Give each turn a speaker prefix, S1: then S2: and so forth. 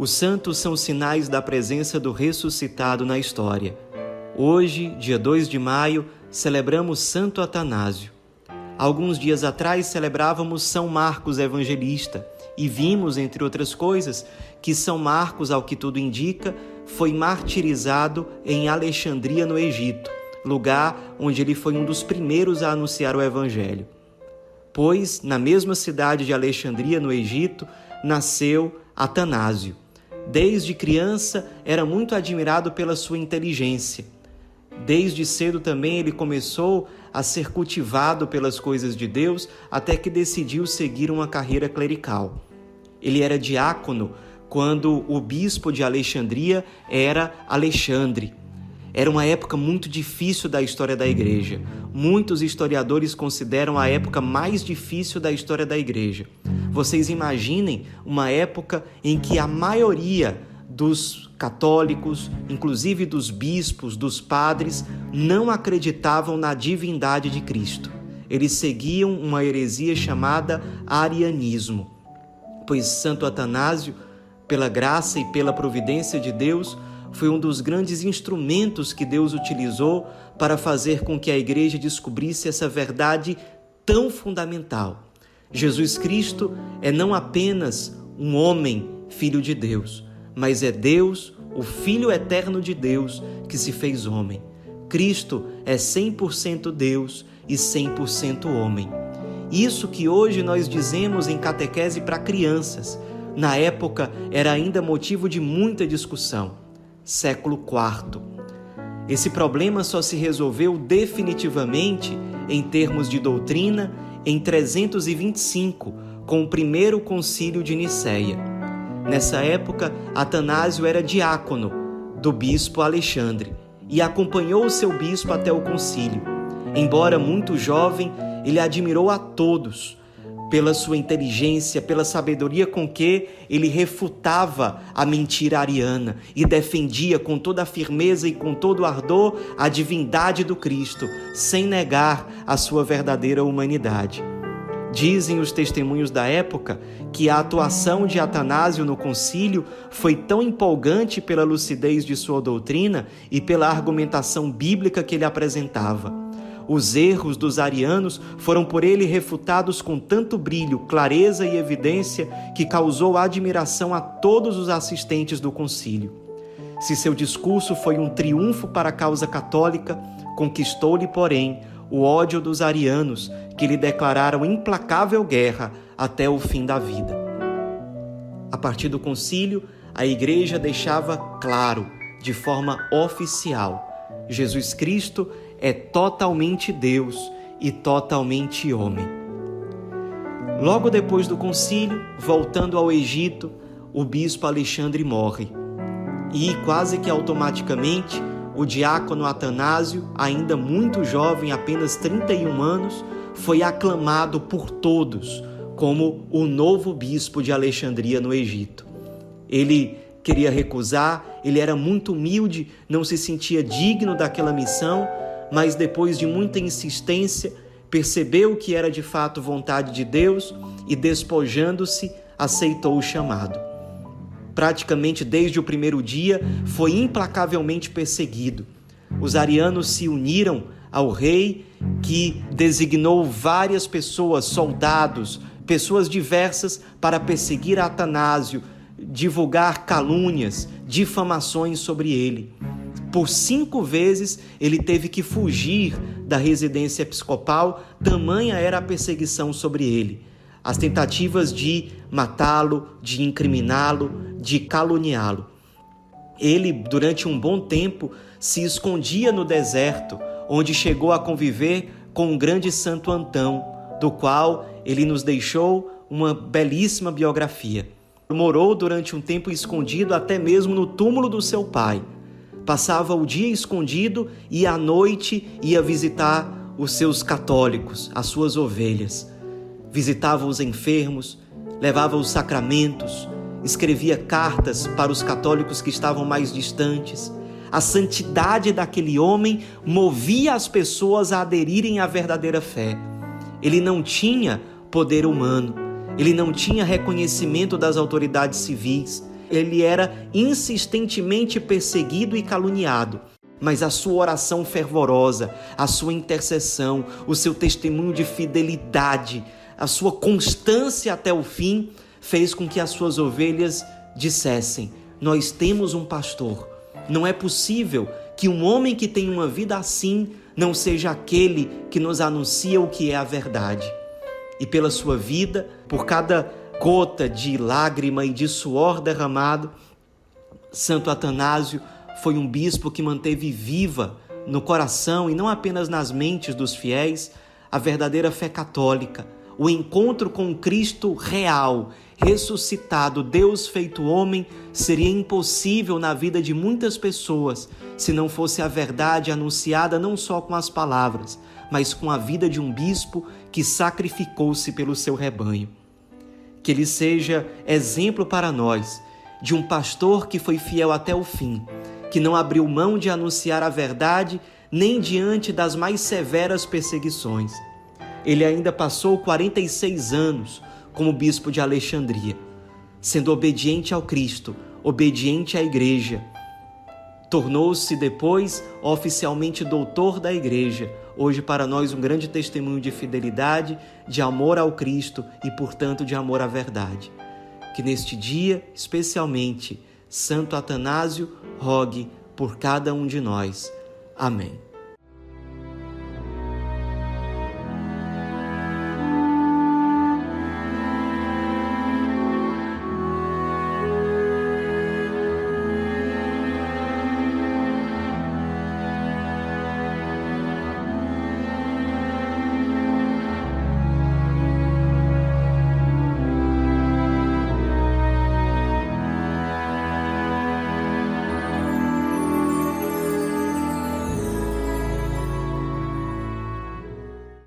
S1: Os santos são sinais da presença do ressuscitado na história. Hoje, dia 2 de maio, celebramos Santo Atanásio. Alguns dias atrás celebrávamos São Marcos Evangelista e vimos, entre outras coisas, que São Marcos, ao que tudo indica, foi martirizado em Alexandria, no Egito, lugar onde ele foi um dos primeiros a anunciar o Evangelho. Pois, na mesma cidade de Alexandria, no Egito, nasceu Atanásio. Desde criança era muito admirado pela sua inteligência. Desde cedo também ele começou a ser cultivado pelas coisas de Deus até que decidiu seguir uma carreira clerical. Ele era diácono quando o bispo de Alexandria era Alexandre. Era uma época muito difícil da história da igreja. Muitos historiadores consideram a época mais difícil da história da igreja. Vocês imaginem uma época em que a maioria dos católicos, inclusive dos bispos, dos padres, não acreditavam na divindade de Cristo. Eles seguiam uma heresia chamada arianismo. Pois Santo Atanásio, pela graça e pela providência de Deus, foi um dos grandes instrumentos que Deus utilizou para fazer com que a igreja descobrisse essa verdade tão fundamental. Jesus Cristo é não apenas um homem, filho de Deus, mas é Deus, o Filho eterno de Deus, que se fez homem. Cristo é 100% Deus e 100% homem. Isso que hoje nós dizemos em catequese para crianças, na época era ainda motivo de muita discussão século IV. Esse problema só se resolveu definitivamente em termos de doutrina em 325, com o primeiro concílio de Nicéia. Nessa época, Atanásio era diácono do bispo Alexandre e acompanhou o seu bispo até o concílio. Embora muito jovem, ele admirou a todos pela sua inteligência, pela sabedoria com que ele refutava a mentira ariana e defendia com toda a firmeza e com todo o ardor a divindade do Cristo, sem negar a sua verdadeira humanidade. Dizem os testemunhos da época que a atuação de Atanásio no concílio foi tão empolgante pela lucidez de sua doutrina e pela argumentação bíblica que ele apresentava os erros dos arianos foram por ele refutados com tanto brilho, clareza e evidência que causou admiração a todos os assistentes do concílio. Se seu discurso foi um triunfo para a causa católica, conquistou-lhe, porém, o ódio dos arianos, que lhe declararam implacável guerra até o fim da vida. A partir do concílio, a igreja deixava claro, de forma oficial, Jesus Cristo é totalmente Deus e totalmente homem. Logo depois do concílio, voltando ao Egito, o bispo Alexandre morre. E quase que automaticamente, o diácono Atanásio, ainda muito jovem, apenas 31 anos, foi aclamado por todos como o novo bispo de Alexandria no Egito. Ele queria recusar, ele era muito humilde, não se sentia digno daquela missão, mas depois de muita insistência, percebeu que era de fato vontade de Deus e, despojando-se, aceitou o chamado. Praticamente desde o primeiro dia, foi implacavelmente perseguido. Os arianos se uniram ao rei que designou várias pessoas, soldados, pessoas diversas para perseguir Atanásio, divulgar calúnias, difamações sobre ele. Por cinco vezes ele teve que fugir da residência episcopal, tamanha era a perseguição sobre ele. As tentativas de matá-lo, de incriminá-lo, de caluniá-lo. Ele, durante um bom tempo, se escondia no deserto, onde chegou a conviver com o grande Santo Antão, do qual ele nos deixou uma belíssima biografia. Morou durante um tempo escondido até mesmo no túmulo do seu pai passava o dia escondido e à noite ia visitar os seus católicos, as suas ovelhas. Visitava os enfermos, levava os sacramentos, escrevia cartas para os católicos que estavam mais distantes. A santidade daquele homem movia as pessoas a aderirem à verdadeira fé. Ele não tinha poder humano, ele não tinha reconhecimento das autoridades civis, ele era insistentemente perseguido e caluniado. Mas a sua oração fervorosa, a sua intercessão, o seu testemunho de fidelidade, a sua constância até o fim, fez com que as suas ovelhas dissessem: Nós temos um pastor. Não é possível que um homem que tem uma vida assim não seja aquele que nos anuncia o que é a verdade. E pela sua vida, por cada gota de lágrima e de suor derramado, Santo Atanásio foi um bispo que manteve viva no coração e não apenas nas mentes dos fiéis a verdadeira fé católica, o encontro com Cristo real, ressuscitado, Deus feito homem, seria impossível na vida de muitas pessoas se não fosse a verdade anunciada não só com as palavras, mas com a vida de um bispo que sacrificou-se pelo seu rebanho que ele seja exemplo para nós de um pastor que foi fiel até o fim, que não abriu mão de anunciar a verdade nem diante das mais severas perseguições. Ele ainda passou 46 anos como bispo de Alexandria, sendo obediente ao Cristo, obediente à Igreja. Tornou-se depois oficialmente doutor da Igreja, hoje para nós um grande testemunho de fidelidade, de amor ao Cristo e, portanto, de amor à verdade. Que neste dia, especialmente, Santo Atanásio rogue por cada um de nós. Amém.